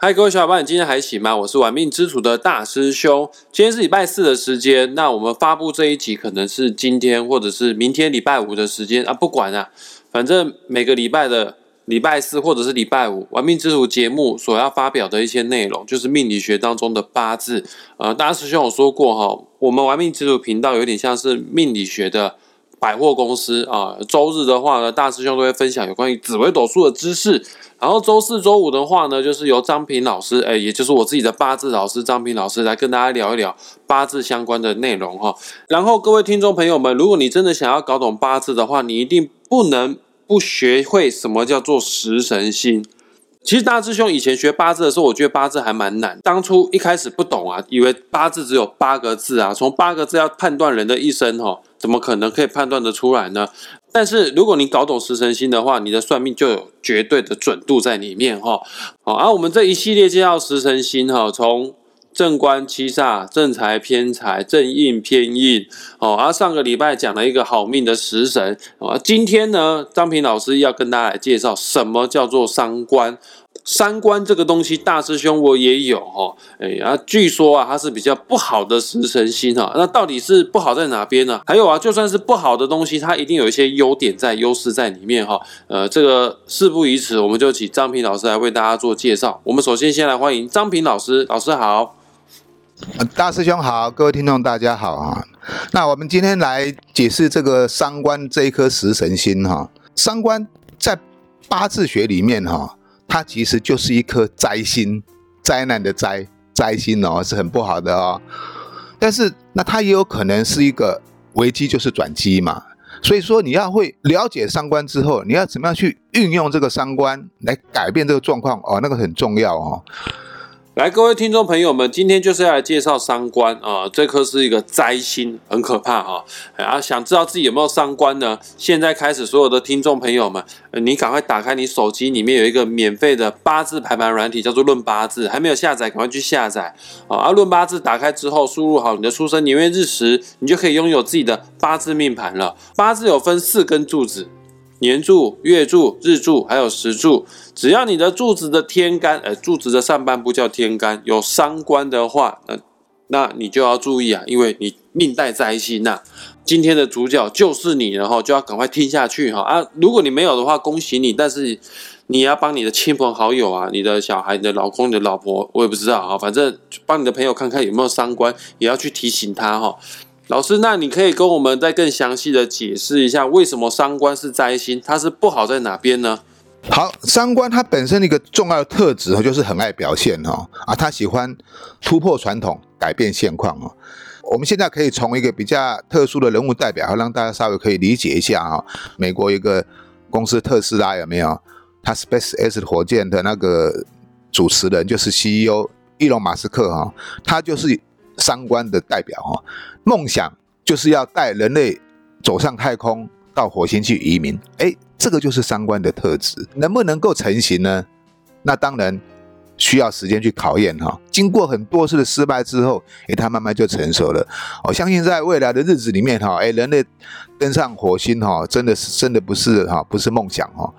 嗨，各位小伙伴，你今天还行吗？我是玩命之徒的大师兄。今天是礼拜四的时间，那我们发布这一集可能是今天或者是明天礼拜五的时间啊，不管啊，反正每个礼拜的礼拜四或者是礼拜五，玩命之徒节目所要发表的一些内容，就是命理学当中的八字。呃，大师兄有说过哈，我们玩命之徒频道有点像是命理学的。百货公司啊，周日的话呢，大师兄都会分享有关于紫微斗数的知识。然后周四周五的话呢，就是由张平老师，哎，也就是我自己的八字老师张平老师来跟大家聊一聊八字相关的内容哈。然后各位听众朋友们，如果你真的想要搞懂八字的话，你一定不能不学会什么叫做食神星。其实大师兄以前学八字的时候，我觉得八字还蛮难。当初一开始不懂啊，以为八字只有八个字啊，从八个字要判断人的一生哈。怎么可能可以判断得出来呢？但是如果你搞懂十神星的话，你的算命就有绝对的准度在里面哈。好，而我们这一系列介绍十神星哈，从正官七煞、正财偏财、正印偏印，哦，而上个礼拜讲了一个好命的食神，啊，今天呢，张平老师要跟大家来介绍什么叫做伤官。三观这个东西，大师兄我也有哈，哎呀，据说啊，它是比较不好的食神星哈。那到底是不好在哪边呢？还有啊，就算是不好的东西，它一定有一些优点在、优势在里面哈。呃，这个事不宜迟，我们就请张平老师来为大家做介绍。我们首先先来欢迎张平老师，老师好。大师兄好，各位听众大家好啊。那我们今天来解释这个三观这一颗食神星哈。三观在八字学里面哈。它其实就是一颗灾星，灾难的灾，灾星哦，是很不好的哦。但是那它也有可能是一个危机，就是转机嘛。所以说你要会了解三观之后，你要怎么样去运用这个三观来改变这个状况哦，那个很重要哦。来，各位听众朋友们，今天就是要来介绍伤官啊，这颗是一个灾星，很可怕哈。啊，想知道自己有没有伤官呢？现在开始，所有的听众朋友们，你赶快打开你手机，里面有一个免费的八字排盘软体，叫做论八字，还没有下载，赶快去下载啊。而论八字打开之后，输入好你的出生年月日时，你就可以拥有自己的八字命盘了。八字有分四根柱子。年柱、月柱、日柱，还有时柱，只要你的柱子的天干，呃，柱子的上半部叫天干，有三官的话，那那你就要注意啊，因为你命带灾星呐。今天的主角就是你，然后就要赶快听下去哈啊！如果你没有的话，恭喜你，但是你要帮你的亲朋好友啊，你的小孩、你的老公、你的老婆，我也不知道啊，反正帮你的朋友看看有没有三官，也要去提醒他哈。老师，那你可以跟我们再更详细的解释一下，为什么三官是灾星，它是不好在哪边呢？好，三官它本身的一个重要的特质就是很爱表现哈啊，他喜欢突破传统，改变现况哦。我们现在可以从一个比较特殊的人物代表，让大家稍微可以理解一下啊。美国一个公司特斯拉有没有？他 Space X 火箭的那个主持人就是 CEO 伊隆马斯克哈，他就是。三观的代表哈，梦想就是要带人类走上太空，到火星去移民。哎，这个就是三观的特质，能不能够成型呢？那当然需要时间去考验哈。经过很多次的失败之后，哎，它慢慢就成熟了。我相信在未来的日子里面哈，哎，人类登上火星哈，真的是真的不是哈，不是梦想哈。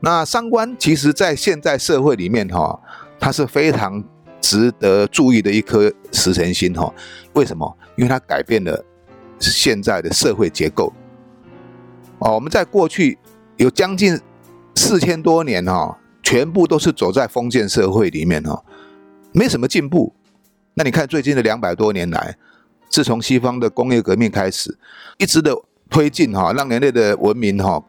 那三观其实在现在社会里面哈，它是非常。值得注意的一颗食神星哈，为什么？因为它改变了现在的社会结构。哦，我们在过去有将近四千多年哈，全部都是走在封建社会里面哈，没什么进步。那你看最近的两百多年来，自从西方的工业革命开始，一直的推进哈，让人类的文明哈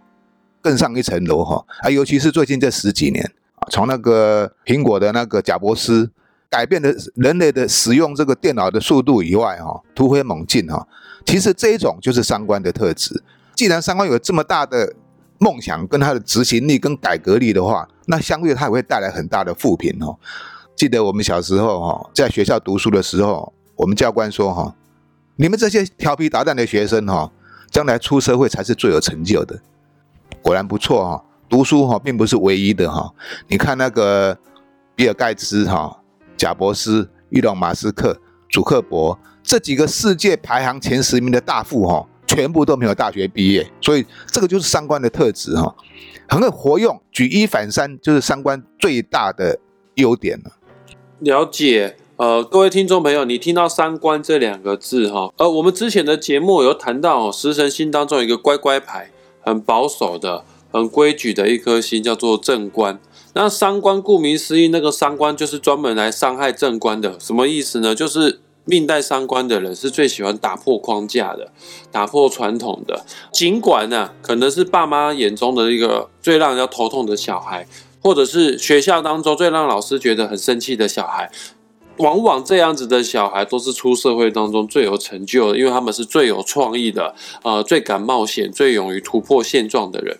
更上一层楼哈。啊，尤其是最近这十几年，从那个苹果的那个贾伯斯。改变了人类的使用这个电脑的速度以外，哈，突飞猛进，哈，其实这一种就是三观的特质。既然三观有这么大的梦想，跟他的执行力跟改革力的话，那相对他也会带来很大的负评，哦。记得我们小时候，哈，在学校读书的时候，我们教官说，哈，你们这些调皮捣蛋的学生，哈，将来出社会才是最有成就的。果然不错，哈，读书，哈，并不是唯一的，哈。你看那个比尔盖茨，哈。贾伯斯、伊隆马斯克、祖克伯这几个世界排行前十名的大富哈，全部都没有大学毕业，所以这个就是三观的特质哈，很会活用，举一反三，就是三观最大的优点了。了解，呃，各位听众朋友，你听到三观这两个字哈，呃，我们之前的节目有谈到，哦食神星当中有一个乖乖牌，很保守的、很规矩的一颗星，叫做正官。那三官顾名思义，那个三官就是专门来伤害正官的。什么意思呢？就是命带三官的人是最喜欢打破框架的，打破传统的。尽管呢，可能是爸妈眼中的一个最让人家头痛的小孩，或者是学校当中最让老师觉得很生气的小孩。往往这样子的小孩都是出社会当中最有成就的，因为他们是最有创意的，呃，最敢冒险、最勇于突破现状的人。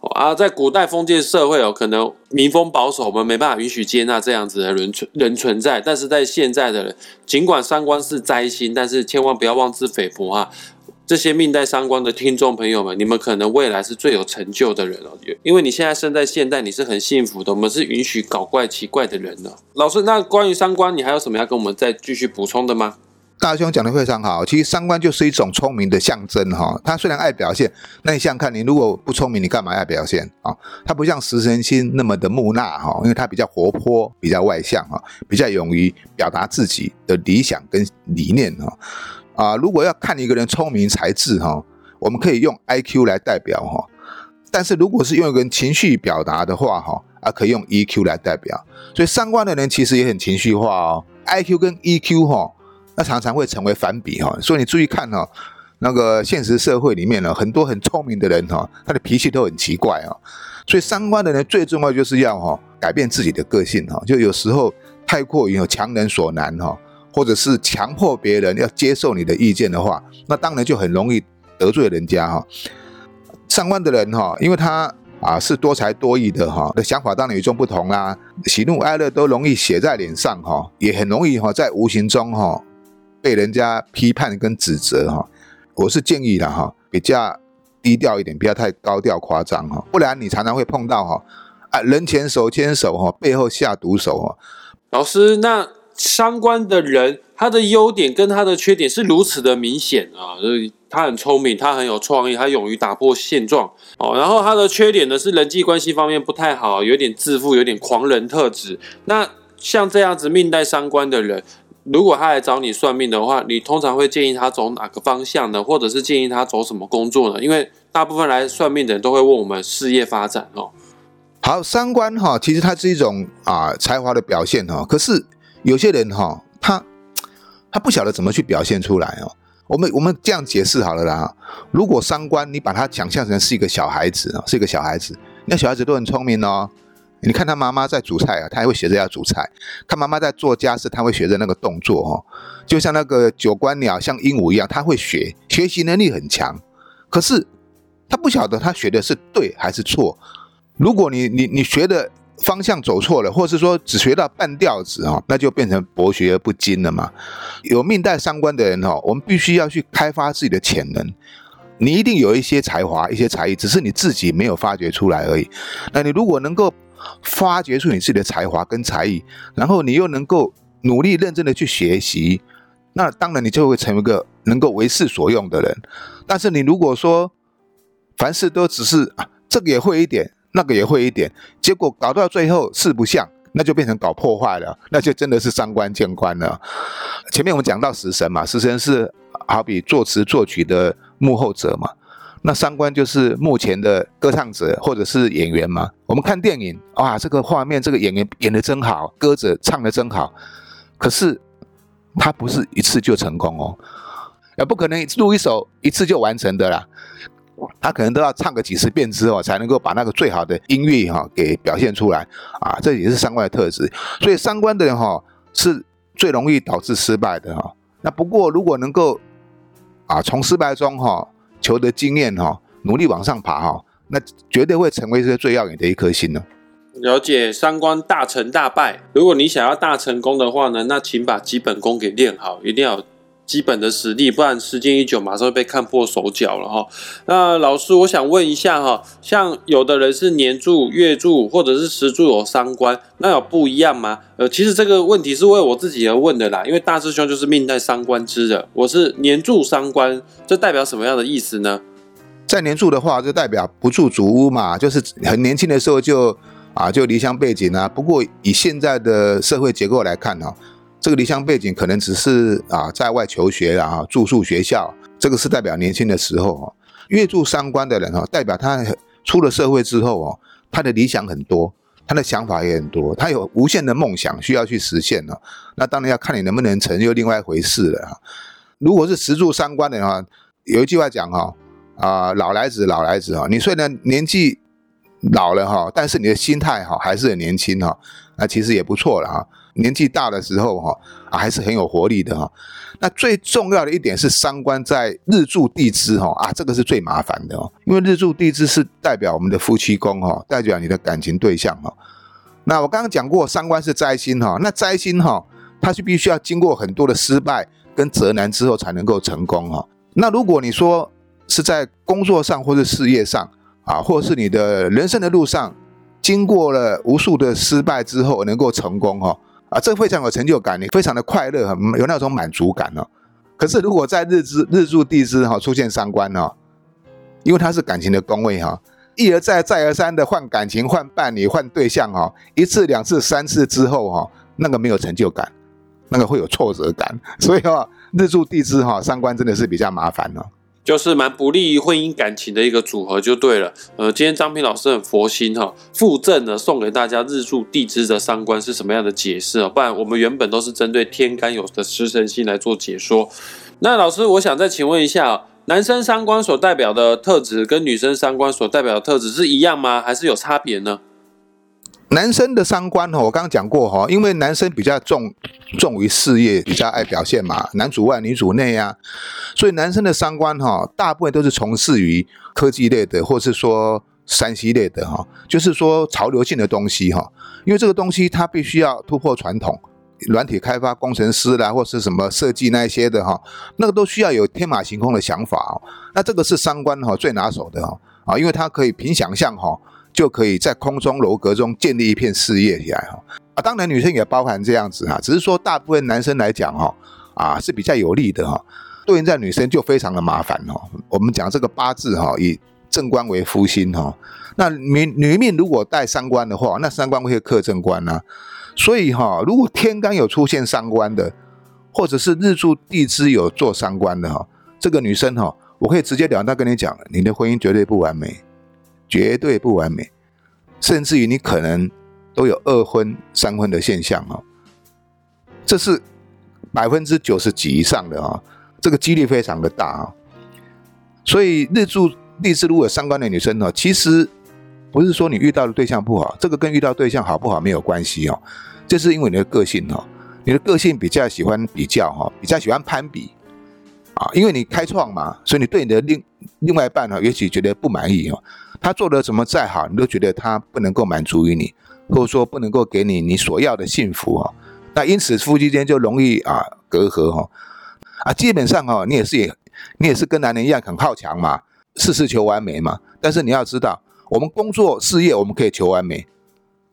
啊，在古代封建社会哦，可能民风保守，我们没办法允许接纳这样子的人存人存在。但是在现在的人，尽管三观是灾星，但是千万不要妄自菲薄啊！这些命带三观的听众朋友们，你们可能未来是最有成就的人哦，因为你现在生在现代，你是很幸福的。我们是允许搞怪奇怪的人的。老师，那关于三观，你还有什么要跟我们再继续补充的吗？大兄讲的非常好，其实三观就是一种聪明的象征哈。他虽然爱表现，那你想想看，你如果不聪明，你干嘛爱表现啊？他不像食神星那么的木讷哈，因为他比较活泼，比较外向哈，比较勇于表达自己的理想跟理念哈。啊，如果要看一个人聪明才智哈，我们可以用 I Q 来代表哈。但是如果是用一个人情绪表达的话哈，啊，可以用 E Q 来代表。所以三观的人其实也很情绪化哦，I Q 跟 E Q 哈。那常常会成为反比哈，所以你注意看哈，那个现实社会里面呢，很多很聪明的人哈，他的脾气都很奇怪啊。所以三观的人最重要就是要哈改变自己的个性哈，就有时候太过于有强人所难哈，或者是强迫别人要接受你的意见的话，那当然就很容易得罪人家哈。三观的人哈，因为他啊是多才多艺的哈，的想法当然与众不同啦，喜怒哀乐都容易写在脸上哈，也很容易哈在无形中哈。被人家批判跟指责哈，我是建议的哈，比较低调一点，不要太高调夸张哈，不然你常常会碰到哈啊人前手牵手哈，背后下毒手哈。老师，那相关的人他的优点跟他的缺点是如此的明显啊，就是他很聪明，他很有创意，他勇于打破现状哦。然后他的缺点呢是人际关系方面不太好，有点自负，有点狂人特质。那像这样子命带相关的人。如果他来找你算命的话，你通常会建议他走哪个方向呢？或者是建议他走什么工作呢？因为大部分来算命的人都会问我们事业发展哦。好，三观哈，其实它是一种啊才华的表现哈。可是有些人哈，他他不晓得怎么去表现出来哦。我们我们这样解释好了啦。如果三观你把它想象成是一个小孩子啊，是一个小孩子，那小孩子都很聪明哦。你看他妈妈在煮菜啊，他还会学着要煮菜；看妈妈在做家事，他会学着那个动作哦，就像那个九官鸟，像鹦鹉一样，他会学，学习能力很强。可是他不晓得他学的是对还是错。如果你你你学的方向走错了，或是说只学到半吊子哦，那就变成博学而不精了嘛。有命带三关的人哈，我们必须要去开发自己的潜能。你一定有一些才华、一些才艺，只是你自己没有发掘出来而已。那你如果能够发掘出你自己的才华跟才艺，然后你又能够努力认真的去学习，那当然你就会成为一个能够为世所用的人。但是你如果说凡事都只是这个也会一点，那个也会一点，结果搞到最后四不像，那就变成搞破坏了，那就真的是伤官见官了。前面我们讲到食神嘛，食神是好比作词作曲的幕后者嘛。那三观就是目前的歌唱者或者是演员嘛？我们看电影，哇，这个画面，这个演员演的真好，歌者唱的真好。可是他不是一次就成功哦，也不可能录一首一次就完成的啦。他可能都要唱个几十遍之后，才能够把那个最好的音乐哈给表现出来啊。这也是三观的特质。所以三观的人哈是最容易导致失败的哈。那不过如果能够啊从失败中哈。求得经验哈，努力往上爬哈，那绝对会成为这个最耀眼的一颗星呢。了解三观大成大败，如果你想要大成功的话呢，那请把基本功给练好，一定要。基本的实力，不然时间一久，马上会被看破手脚了哈。那老师，我想问一下哈，像有的人是年柱、月柱或者是时柱有三官，那有不一样吗？呃，其实这个问题是为我自己而问的啦，因为大师兄就是命带三官之的，我是年柱三官，这代表什么样的意思呢？在年柱的话，就代表不住主屋嘛，就是很年轻的时候就。啊，就离乡背景啊。不过以现在的社会结构来看呢，这个离乡背景可能只是啊在外求学啊，住宿学校，这个是代表年轻的时候哦。越住三观的人哈，代表他出了社会之后哦，他的理想很多，他的想法也很多，他有无限的梦想需要去实现呢。那当然要看你能不能成就另外一回事了哈。如果是十住三观的话，有一句话讲哈啊，老来子老来子哈，你虽然年纪老了哈，但是你的心态哈还是很年轻哈，那其实也不错了哈。年纪大的时候哈啊还是很有活力的哈。那最重要的一点是三观在日柱地支哈啊，这个是最麻烦的哦，因为日柱地支是代表我们的夫妻宫哈，代表你的感情对象哈。那我刚刚讲过三观是灾星哈，那灾星哈它是必须要经过很多的失败跟责难之后才能够成功哈。那如果你说是在工作上或者事业上啊，或是你的人生的路上经过了无数的失败之后能够成功哈。啊，这非常有成就感，你非常的快乐，有那种满足感哦。可是如果在日支日柱地支哈出现三官哦，因为它是感情的宫位哈，一而再再而三的换感情、换伴侣、换对象哈，一次、两次、三次之后哈，那个没有成就感，那个会有挫折感，所以哈，日柱地支哈三官真的是比较麻烦哦。就是蛮不利于婚姻感情的一个组合就对了。呃，今天张平老师很佛心哈，附赠的送给大家日柱地支的三观是什么样的解释啊？不然我们原本都是针对天干有的食神星来做解说。那老师，我想再请问一下，男生三观所代表的特质跟女生三观所代表的特质是一样吗？还是有差别呢？男生的三观哈，我刚刚讲过哈，因为男生比较重重于事业，比较爱表现嘛，男主外女主内啊，所以男生的三观哈，大部分都是从事于科技类的，或是说山西类的哈，就是说潮流性的东西哈，因为这个东西它必须要突破传统，软体开发工程师啦，或是什么设计那一些的哈，那个都需要有天马行空的想法哦，那这个是三观哈最拿手的哈啊，因为它可以凭想象哈。就可以在空中楼阁中建立一片事业起来哈啊，当然女生也包含这样子哈，只是说大部分男生来讲哈啊是比较有利的哈，对应在女生就非常的麻烦哈。我们讲这个八字哈，以正官为夫星哈，那女女命如果带三官的话，那三官会克正官啊，所以哈，如果天干有出现三官的，或者是日柱地支有做三官的哈，这个女生哈，我可以直接了当跟你讲，你的婚姻绝对不完美。绝对不完美，甚至于你可能都有二婚、三婚的现象啊，这是百分之九十几以上的啊，这个几率非常的大啊。所以日柱地支如果三观的女生呢，其实不是说你遇到的对象不好，这个跟遇到对象好不好没有关系哦，这是因为你的个性哦，你的个性比较喜欢比较哈，比较喜欢攀比。啊，因为你开创嘛，所以你对你的另另外一半呢，也许觉得不满意哦。他做的怎么再好，你都觉得他不能够满足于你，或者说不能够给你你所要的幸福啊。那因此夫妻间就容易啊隔阂哈啊。基本上哈，你也是也你也是跟男人一样很好强嘛，事事求完美嘛。但是你要知道，我们工作事业我们可以求完美，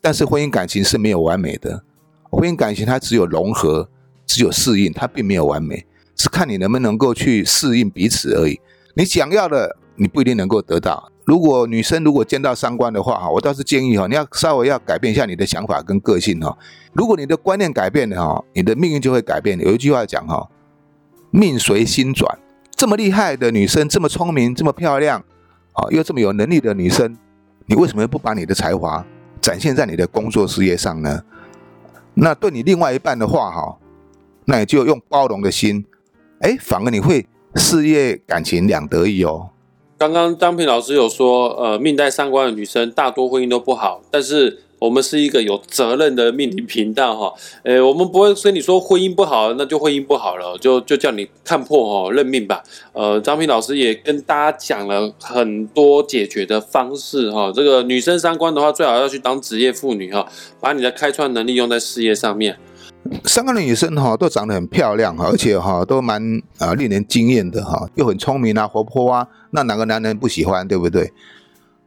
但是婚姻感情是没有完美的。婚姻感情它只有融合，只有适应，它并没有完美，是看你能不能够去适应彼此而已。你想要的，你不一定能够得到。如果女生如果见到三观的话哈，我倒是建议哈，你要稍微要改变一下你的想法跟个性哈。如果你的观念改变了哈，你的命运就会改变。有一句话讲哈，命随心转。这么厉害的女生，这么聪明，这么漂亮啊，又这么有能力的女生，你为什么不把你的才华展现在你的工作事业上呢？那对你另外一半的话哈，那你就用包容的心，哎，反而你会事业感情两得意哦。刚刚张平老师有说，呃，命带三观的女生大多婚姻都不好，但是我们是一个有责任的命理频道哈，呃，我们不会跟你说婚姻不好，那就婚姻不好了，就就叫你看破哦，认命吧。呃，张平老师也跟大家讲了很多解决的方式哈，这个女生三观的话，最好要去当职业妇女哈，把你的开创能力用在事业上面。三个女生哈都长得很漂亮，而且哈都蛮啊令人惊艳的哈，又很聪明啊活泼啊，那哪个男人不喜欢对不对？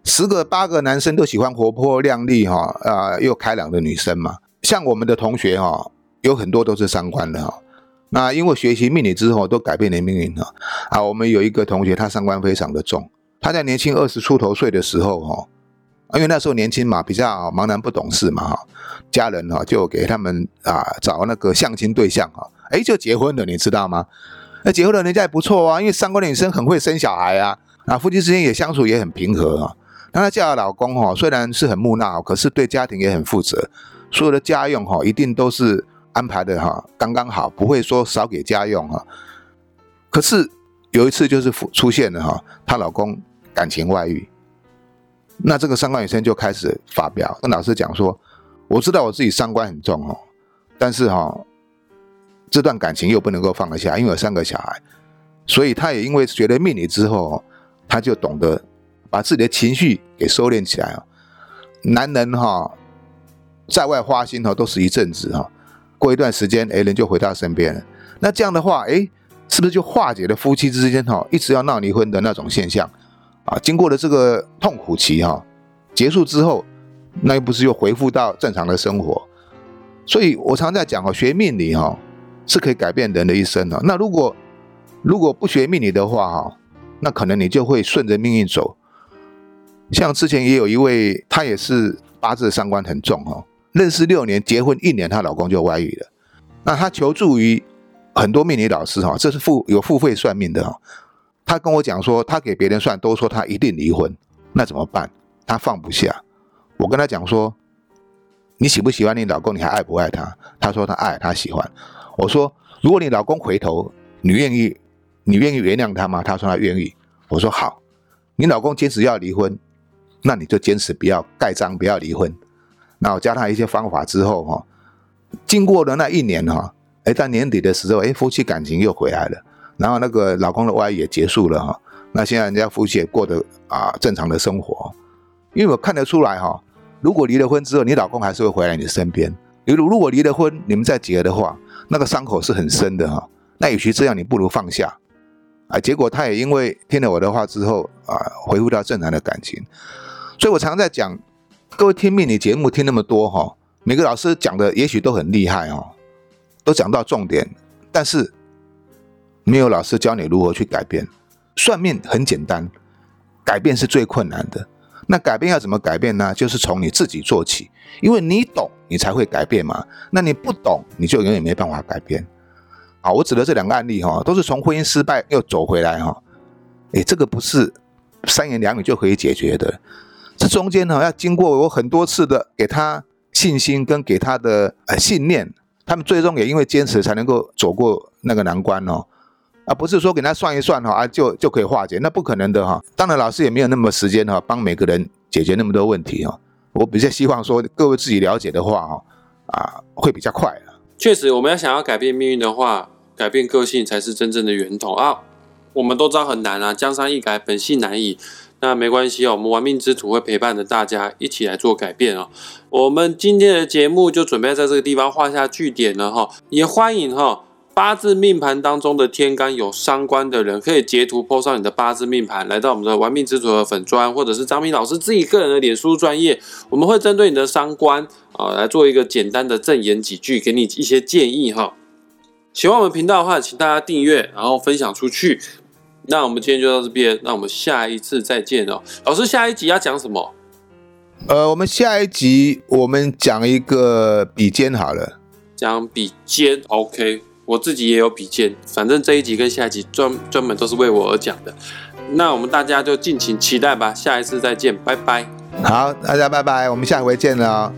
十个八个男生都喜欢活泼靓丽哈啊又开朗的女生嘛。像我们的同学哈有很多都是三观的哈，那因为学习命理之后都改变了命运哈啊。我们有一个同学他三观非常的重，他在年轻二十出头岁的时候哈因为那时候年轻嘛，比较茫然不懂事嘛哈，家人哈就给他们啊找那个相亲对象哈，哎就结婚了，你知道吗？那结婚了人家也不错啊，因为三观的女生很会生小孩啊，啊夫妻之间也相处也很平和啊。那她嫁的老公哈虽然是很木讷，可是对家庭也很负责，所有的家用哈一定都是安排的哈刚刚好，不会说少给家用哈。可是有一次就是出现了哈，她老公感情外遇。那这个三观女生就开始发表，跟老师讲说：“我知道我自己三观很重哦，但是哈，这段感情又不能够放得下，因为有三个小孩，所以她也因为学了命理之后，她就懂得把自己的情绪给收敛起来啊。男人哈，在外花心哈，都是一阵子哈，过一段时间，哎，人就回到身边了。那这样的话，哎，是不是就化解了夫妻之间哈一直要闹离婚的那种现象？”啊，经过了这个痛苦期哈，结束之后，那又不是又恢复到正常的生活？所以我常在讲哦，学命理哈是可以改变人的一生的。那如果如果不学命理的话哈，那可能你就会顺着命运走。像之前也有一位，她也是八字三观很重哈，认识六年，结婚一年，她老公就外遇了。那她求助于很多命理老师哈，这是付有付费算命的哈。他跟我讲说，他给别人算都说他一定离婚，那怎么办？他放不下。我跟他讲说，你喜不喜欢你老公？你还爱不爱他？他说他爱，他喜欢。我说，如果你老公回头，你愿意，你愿意原谅他吗？他说他愿意。我说好，你老公坚持要离婚，那你就坚持不要盖章，不要离婚。那我教他一些方法之后哈，经过了那一年哈，哎，到年底的时候，哎，夫妻感情又回来了。然后那个老公的外遇也结束了哈，那现在人家夫妻也过得啊正常的生活，因为我看得出来哈，如果离了婚之后，你老公还是会回来你身边。如如果离了婚，你们再结的话，那个伤口是很深的哈。那与其这样，你不如放下。啊，结果他也因为听了我的话之后啊，恢复到正常的感情。所以我常在讲，各位听命理节目听那么多哈，每个老师讲的也许都很厉害哦，都讲到重点，但是。没有老师教你如何去改变，算命很简单，改变是最困难的。那改变要怎么改变呢？就是从你自己做起，因为你懂，你才会改变嘛。那你不懂，你就永远没办法改变。好，我指的这两个案例哈，都是从婚姻失败又走回来哈。哎，这个不是三言两语就可以解决的，这中间呢要经过我很多次的给他信心跟给他的呃信念，他们最终也因为坚持才能够走过那个难关哦。啊，不是说给他算一算哈，啊就就可以化解，那不可能的哈。当然，老师也没有那么时间哈，帮每个人解决那么多问题哈。我比较希望说，各位自己了解的话哈，啊会比较快确实，我们要想要改变命运的话，改变个性才是真正的源头啊。我们都知道很难啊，江山易改，本性难移。那没关系哦，我们玩命之徒会陪伴着大家一起来做改变哦。我们今天的节目就准备在这个地方画下句点了哈，也欢迎哈。八字命盘当中的天干有伤官的人，可以截图 po 上你的八字命盘，来到我们的玩命之徒的粉砖，或者是张明老师自己个人的脸书专业，我们会针对你的伤官啊来做一个简单的正言几句，给你一些建议哈。喜欢我们频道的话，请大家订阅，然后分享出去。那我们今天就到这边，那我们下一次再见哦。老师，下一集要讲什么？呃，我们下一集我们讲一个比肩好了，讲比肩，OK。我自己也有笔尖，反正这一集跟下一集专专门都是为我而讲的，那我们大家就敬请期待吧，下一次再见，拜拜。好，大家拜拜，我们下回见了。